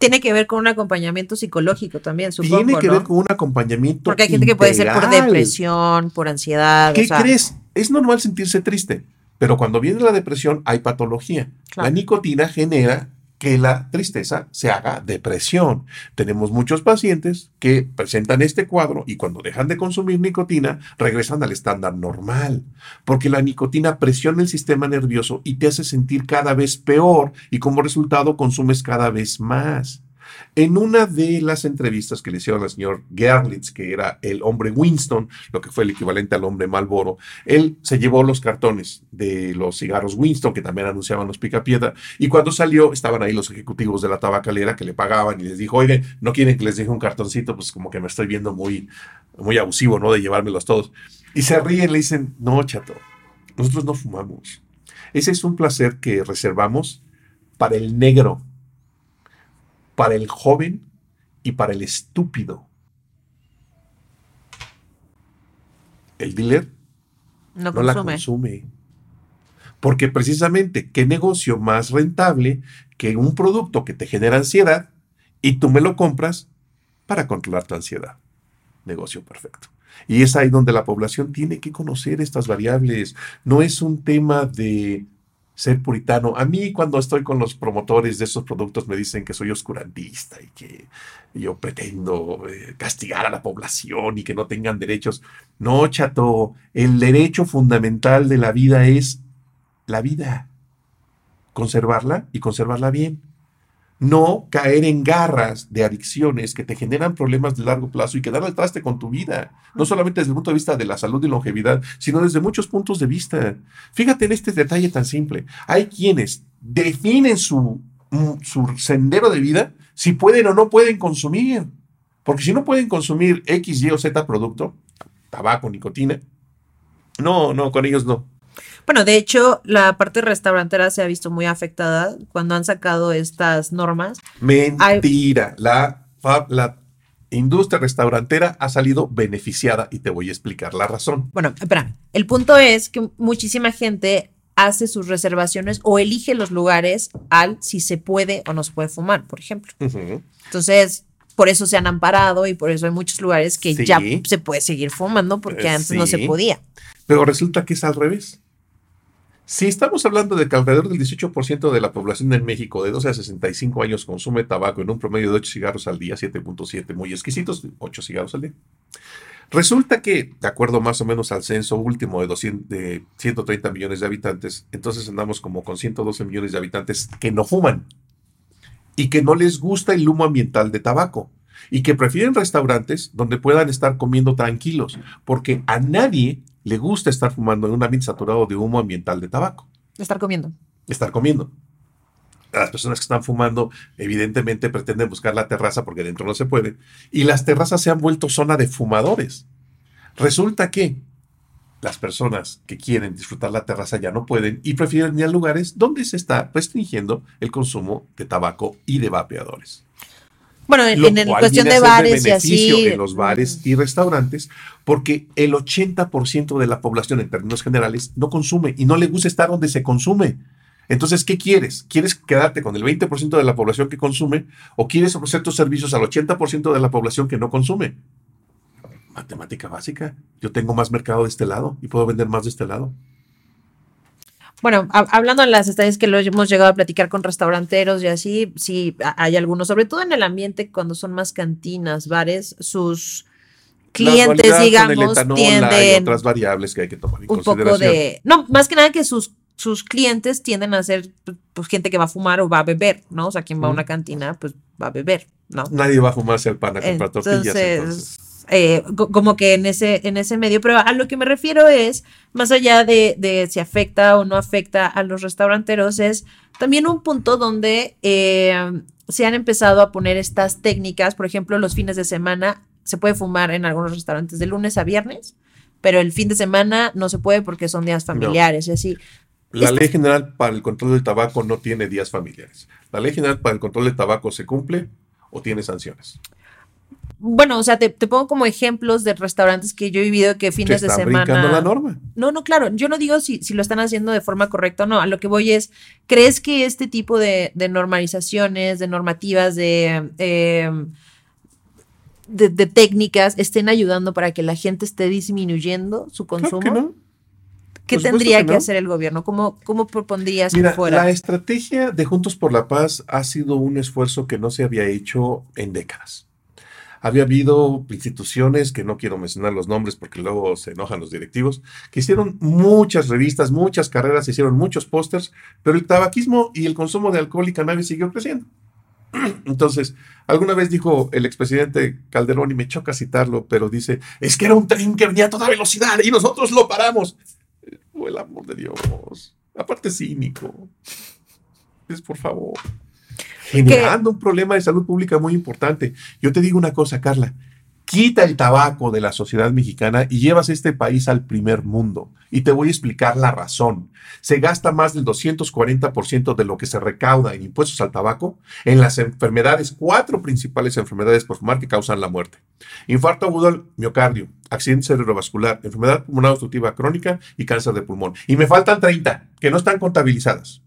Tiene que ver con un acompañamiento psicológico también, supongo. Tiene que ver con un acompañamiento. Porque hay gente que puede ser por depresión, por ansiedad. ¿Qué crees? Es normal sentirse triste, pero cuando viene la depresión hay patología. La nicotina genera que la tristeza se haga depresión. Tenemos muchos pacientes que presentan este cuadro y cuando dejan de consumir nicotina regresan al estándar normal, porque la nicotina presiona el sistema nervioso y te hace sentir cada vez peor y como resultado consumes cada vez más. En una de las entrevistas que le hicieron al señor Gerlitz, que era el hombre Winston, lo que fue el equivalente al hombre Malboro, él se llevó los cartones de los cigarros Winston, que también anunciaban los Picapiedra, y cuando salió estaban ahí los ejecutivos de la tabacalera que le pagaban y les dijo, oye, ¿no quieren que les deje un cartoncito? Pues como que me estoy viendo muy, muy abusivo, ¿no? De llevármelos todos. Y se ríen, le dicen, no, chato, nosotros no fumamos. Ese es un placer que reservamos para el negro, para el joven y para el estúpido. El dealer no, la consume. Porque precisamente, ¿qué negocio más rentable que un producto que te genera ansiedad y tú me lo compras para controlar tu ansiedad? Negocio perfecto. Y es ahí donde la población tiene que conocer estas variables. No es un tema de ser puritano. A mí cuando estoy con los promotores de esos productos me dicen que soy oscurantista y que yo pretendo eh, castigar a la población y que no tengan derechos. No, chato, el derecho fundamental de la vida es la vida. Conservarla y conservarla bien no caer en garras de adicciones que te generan problemas de largo plazo y quedar al traste con tu vida, no solamente desde el punto de vista de la salud y longevidad, sino desde muchos puntos de vista. Fíjate en este detalle tan simple. Hay quienes definen su, mm, su sendero de vida si pueden o no pueden consumir. Porque si no pueden consumir X, Y o Z producto, tabaco, nicotina, no, no, con ellos no. Bueno, de hecho, la parte restaurantera se ha visto muy afectada cuando han sacado estas normas. Mentira. La, la industria restaurantera ha salido beneficiada y te voy a explicar la razón. Bueno, espera. El punto es que muchísima gente hace sus reservaciones o elige los lugares al si se puede o no se puede fumar, por ejemplo. Entonces, por eso se han amparado y por eso hay muchos lugares que ya se puede seguir fumando porque eh, antes no se podía. Pero resulta que es al revés. Si estamos hablando de que alrededor del 18% de la población en México de 12 a 65 años consume tabaco en un promedio de 8 cigarros al día, 7.7 muy exquisitos, 8 cigarros al día. Resulta que, de acuerdo más o menos al censo último de, 200, de 130 millones de habitantes, entonces andamos como con 112 millones de habitantes que no fuman y que no les gusta el humo ambiental de tabaco y que prefieren restaurantes donde puedan estar comiendo tranquilos, porque a nadie le gusta estar fumando en un ambiente saturado de humo ambiental de tabaco. Estar comiendo. Estar comiendo. Las personas que están fumando, evidentemente, pretenden buscar la terraza porque dentro no se puede. Y las terrazas se han vuelto zona de fumadores. Resulta que las personas que quieren disfrutar la terraza ya no pueden y prefieren ir a lugares donde se está restringiendo el consumo de tabaco y de vapeadores. Bueno, en, en cuestión de bares y así. En los bares y restaurantes, porque el 80% de la población, en términos generales, no consume y no le gusta estar donde se consume. Entonces, ¿qué quieres? ¿Quieres quedarte con el 20% de la población que consume o quieres ofrecer tus servicios al 80% de la población que no consume? Matemática básica. Yo tengo más mercado de este lado y puedo vender más de este lado bueno, hablando en las estadísticas que lo hemos llegado a platicar con restauranteros y así, sí hay algunos, sobre todo en el ambiente cuando son más cantinas, bares, sus clientes, digamos, tienden otras variables que hay que tomar en un poco de, no, más que nada que sus sus clientes tienden a ser pues, gente que va a fumar o va a beber, ¿no? O sea, quien va a una cantina, pues va a beber, ¿no? Nadie va a fumarse el pan a comprar tortillas. Entonces, eh, como que en ese, en ese medio, pero a lo que me refiero es, más allá de, si afecta o no afecta a los restauranteros, es también un punto donde eh, se han empezado a poner estas técnicas, por ejemplo, los fines de semana se puede fumar en algunos restaurantes de lunes a viernes, pero el fin de semana no se puede porque son días familiares y así. La ley general para el control del tabaco no tiene días familiares. La ley general para el control del tabaco se cumple o tiene sanciones. Bueno, o sea, te, pongo como ejemplos de restaurantes que yo he vivido que fines de semana. la norma. No, no, claro. Yo no digo si, si, lo están haciendo de forma correcta o no. A lo que voy es, ¿crees que este tipo de, normalizaciones, de normativas, de, em, de, técnicas estén ayudando para que la gente esté disminuyendo su consumo? no. ¿Qué tendría que, hacer el gobierno? ¿Cómo, cómo propondrías que fuera? La estrategia de Juntos por la Paz ha sido un esfuerzo que no se había hecho en décadas. Había habido instituciones, que no quiero mencionar los nombres porque luego se enojan los directivos, que hicieron muchas revistas, muchas carreras, hicieron muchos pósters, pero el tabaquismo y el consumo de alcohol y cannabis siguió creciendo. [clears throat] Entonces, alguna vez dijo el expresidente Calderón, y me choca citarlo, pero dice, es que era un tren que venía a toda velocidad y nosotros lo paramos el amor de Dios. Aparte cínico. Es por favor. Generando un problema de salud pública muy importante. Yo te digo una cosa, Carla quita el tabaco de la sociedad mexicana y llevas este país al primer mundo. Y te voy a explicar la razón. Se gasta más del 240% de lo que se recauda en impuestos al tabaco en las enfermedades, cuatro principales enfermedades por fumar que causan la muerte. Infarto agudo al miocardio, accidente cerebrovascular, enfermedad pulmonar obstructiva crónica y cáncer de pulmón. Y me faltan 30 que no están contabilizadas.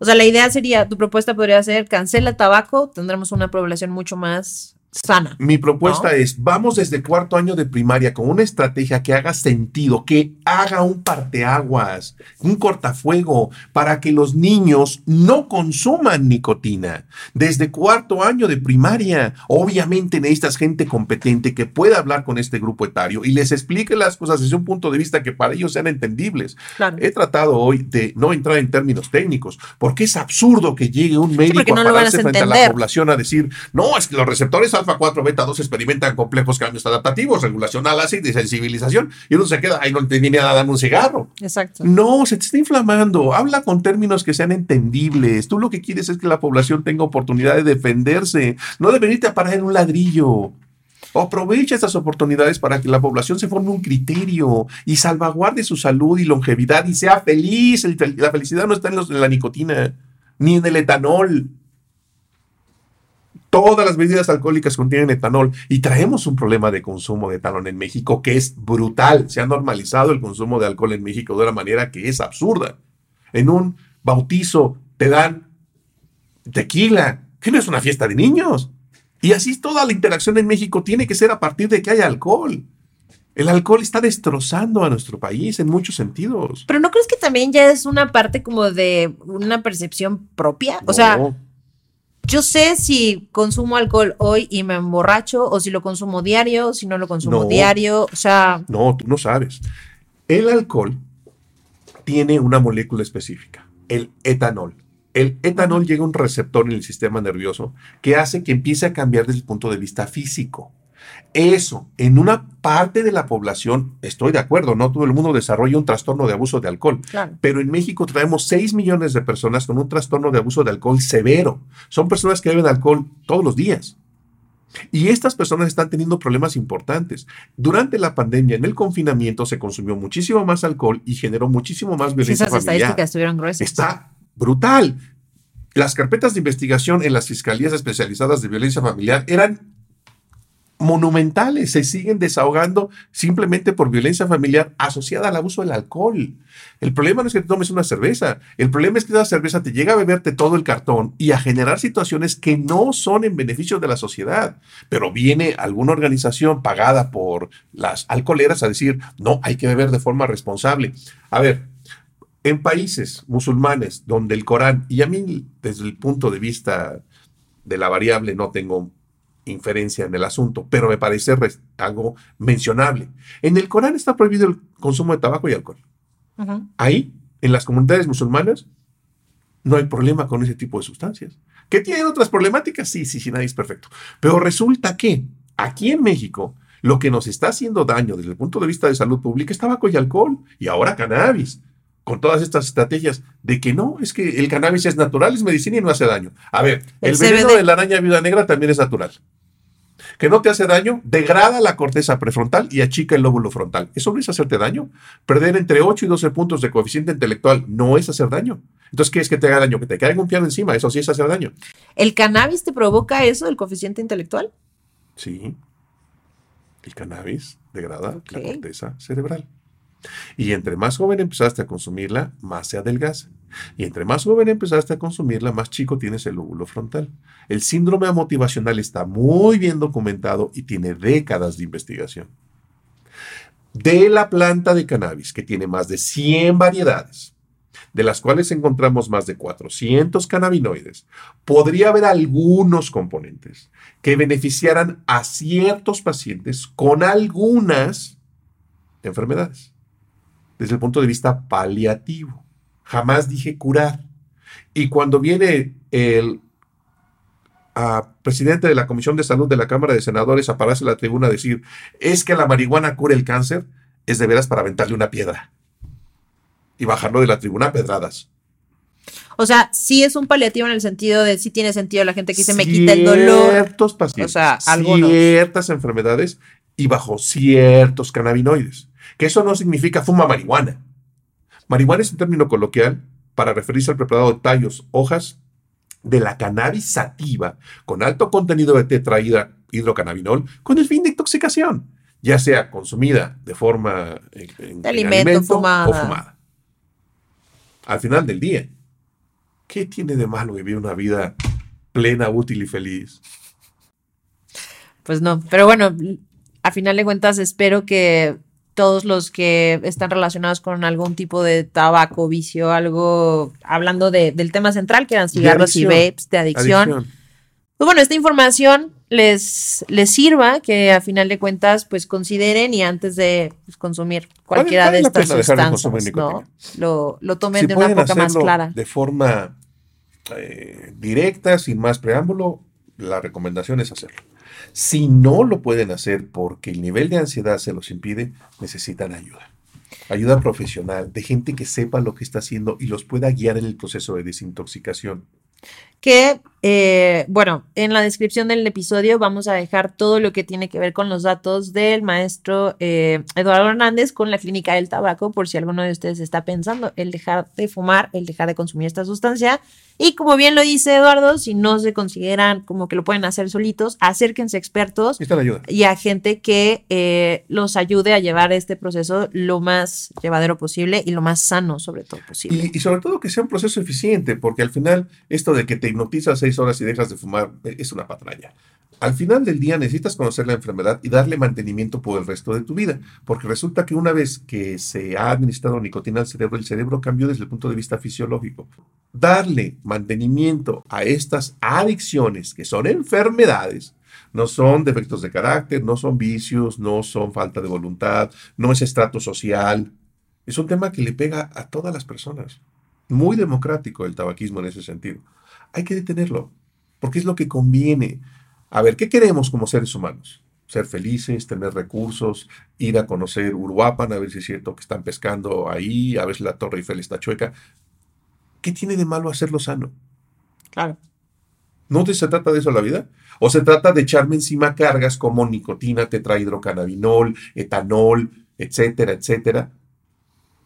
O sea, la idea sería, tu propuesta podría ser, cancela el tabaco, tendremos una población mucho más sana. Mi propuesta es, vamos desde cuarto año de primaria con una estrategia que haga sentido, que haga un parteaguas, un cortafuego, para que los niños no consuman nicotina. Desde cuarto año de primaria, obviamente necesitas gente competente que pueda hablar con este grupo etario y les explique las cosas desde un punto de vista que para ellos sean entendibles. He tratado hoy de no entrar en términos técnicos, porque es absurdo que llegue un médico a pararse frente a la población a decir, no, es que los receptores alfa 4, beta 2 experimentan complejos cambios adaptativos, regulación al ácido y sensibilización, y uno se queda, ahí no entendí nada, dame un cigarro. Exacto. No, se te está inflamando. Habla con términos que sean entendibles. Tú lo que quieres es que la población tenga oportunidad de defenderse, no de venirte a parar en un ladrillo. Aprovecha estas oportunidades para que la población se forme un criterio y salvaguarde su salud y longevidad y sea feliz. La felicidad no está en, los, en la nicotina ni en el etanol. Todas las bebidas alcohólicas contienen etanol y traemos un problema de consumo de etanol en México que es brutal. Se ha normalizado el consumo de alcohol en México de una manera que es absurda. En un bautizo te dan tequila, que no es una fiesta de niños. Y así toda la interacción en México tiene que ser a partir de que haya alcohol. El alcohol está destrozando a nuestro país en muchos sentidos. Pero ¿no crees que también ya es una parte como de una percepción propia? O sea, yo sé si consumo alcohol hoy y me emborracho o si lo consumo diario, si no lo consumo diario, o sea... No, tú no sabes. El alcohol tiene una molécula específica, el etanol. El etanol llega a un receptor en el sistema nervioso que hace que empiece a cambiar desde el punto de vista físico. Eso, en una parte de la población, estoy de acuerdo, no todo el mundo desarrolla un trastorno de abuso de alcohol, pero en México traemos 6 millones de personas con un trastorno de abuso de alcohol severo. Son personas que beben alcohol todos los días. Y estas personas están teniendo problemas importantes. Durante la pandemia, en el confinamiento, se consumió muchísimo más alcohol y generó muchísimo más violencia esas estadísticas estuvieron gruesas. Está brutal. Las carpetas de investigación en las fiscalías especializadas de violencia familiar eran monumentales se siguen desahogando simplemente por violencia familiar asociada al abuso del alcohol. El problema no es que te tomes una cerveza, el problema es que esa cerveza te llega a beberte todo el cartón y a generar situaciones que no son en beneficio de la sociedad. Pero viene alguna organización pagada por las alcoholeras a decir, no, hay que beber de forma responsable. A ver, en países musulmanes donde el Corán, y a mí desde el punto de vista de la variable no tengo inferencia en el asunto, pero me parece algo mencionable. En el Corán está prohibido el consumo de tabaco y alcohol. Ahí, en las comunidades musulmanas, no hay problema con ese tipo de sustancias. ¿Que tienen otras problemáticas? Sí, sí, sí, nadie es perfecto. Pero resulta que aquí en México, lo que nos está haciendo daño desde el punto de vista de salud pública es tabaco y alcohol, y ahora cannabis con todas estas estrategias de que no, es que el cannabis es natural, es medicina y no hace daño. A ver, el, veneno de la araña viuda negra también es natural. que no te hace daño, degrada la corteza prefrontal y achica el lóbulo frontal. Eso no es hacerte daño. Perder entre 8 y 12 puntos de coeficiente intelectual no es hacer daño. Entonces, ¿qué es que te haga daño? Que te caiga un piano encima. Eso sí es hacer daño. ¿El cannabis te provoca eso, el coeficiente intelectual? Sí. El cannabis degrada la corteza cerebral. Y entre más joven empezaste a consumirla, más se adelgaza. Y entre más joven empezaste a consumirla, más chico tienes el lóbulo frontal. El síndrome motivacional está muy bien documentado y tiene décadas de investigación. De la planta de cannabis, que tiene más de 100 variedades, de las cuales encontramos más de 400 cannabinoides, podría haber algunos componentes que beneficiaran a ciertos pacientes con algunas enfermedades, desde el punto de vista paliativo. Jamás dije curar. Y cuando viene el presidente de la Comisión de Salud de la Cámara de Senadores a pararse a la tribuna a decir, es que la marihuana cura el cáncer, es de veras para aventarle una piedra y bajarlo de la tribuna a pedradas. O sea, sí es un paliativo en el sentido de sí tiene sentido la gente que dice me quita el dolor. Ciertos pacientes, o sea, ciertas enfermedades y bajo ciertos cannabinoides. Que eso no significa fuma marihuana. Marihuana es un término coloquial para referirse al preparado de tallos, hojas de la cannabis sativa con alto contenido de tetraída hidrocannabinol con el fin de intoxicación, ya sea consumida de forma de alimento, fumada. o fumada. Al final del día, ¿qué tiene de malo vivir una vida plena, útil y feliz? Pues no, pero bueno, a final de cuentas espero que todos los que están relacionados con algún tipo de tabaco, vicio, algo, hablando del tema central, que eran cigarros y vapes, de adicción. Pues bueno, esta información les, les sirva, que a final de cuentas, pues consideren y antes de pues, consumir cualquiera de estas sustancias, ¿no? Lo, lo tomen de una época más clara. De forma eh, directa, sin más preámbulo, la recomendación es hacerlo. Si no lo pueden hacer porque el nivel de ansiedad se los impide, necesitan ayuda. Ayuda profesional, de gente que sepa lo que está haciendo y los pueda guiar en el proceso de desintoxicación que, eh, bueno, en la descripción del episodio vamos a dejar todo lo que tiene que ver con los datos del maestro eh, Eduardo Hernández con la clínica del tabaco, por si alguno de ustedes está pensando el dejar de fumar, el dejar de consumir esta sustancia. Y como bien lo dice Eduardo, si no se consideran como que lo pueden hacer solitos, acérquense a expertos y a gente que eh, los ayude a llevar este proceso lo más llevadero posible y lo más sano, sobre todo, posible. Y, y sobre todo que sea un proceso eficiente, porque al final esto de que te hipnotizas seis horas y dejas de fumar eh, es una patraña. Al final del día necesitas conocer la enfermedad y darle mantenimiento por el resto de tu vida, porque resulta que una vez que se ha administrado nicotina al cerebro, el cerebro cambió desde el punto de vista fisiológico. Darle mantenimiento a estas adicciones, que son enfermedades, no son defectos de carácter, no son vicios, no son falta de voluntad, no es estrato social. Es un tema que le pega a todas las personas. Muy democrático el tabaquismo en ese sentido. Hay que detenerlo, porque es lo que conviene. A ver, ¿qué queremos como seres humanos? Ser felices, tener recursos, ir a conocer Uruapan, a ver si es cierto que están pescando ahí, a ver si la Torre Eiffel está chueca. ¿Qué tiene de malo hacerlo sano? Claro. ¿No se trata de eso la vida? ¿O se trata de echarme encima cargas como nicotina, tetrahidrocannabinol, etanol, etcétera, etcétera?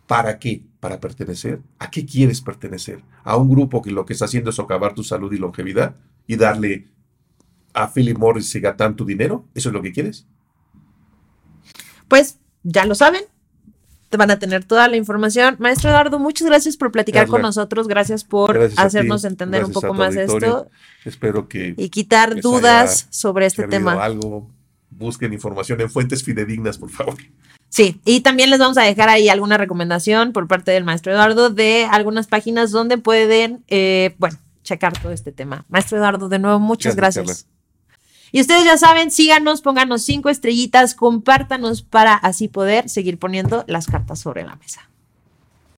¿Para qué? Para pertenecer. ¿A qué quieres pertenecer? ¿A un grupo que lo que está haciendo es socavar tu salud y longevidad y darle a Philip Morris y Gatán tu dinero? ¿Eso es lo que quieres? Pues ya lo saben. Te van a tener toda la información. Maestro Eduardo, muchas gracias por platicar con nosotros. Gracias por hacernos entender un poco más esto. Espero que. Y quitar dudas sobre este tema. Algo. Busquen información en fuentes fidedignas, por favor. Sí, y también les vamos a dejar ahí alguna recomendación por parte del maestro Eduardo de algunas páginas donde pueden, eh, bueno, checar todo este tema. Maestro Eduardo, de nuevo, muchas gracias. Y ustedes ya saben, síganos, pónganos cinco estrellitas, compártanos para así poder seguir poniendo las cartas sobre la mesa.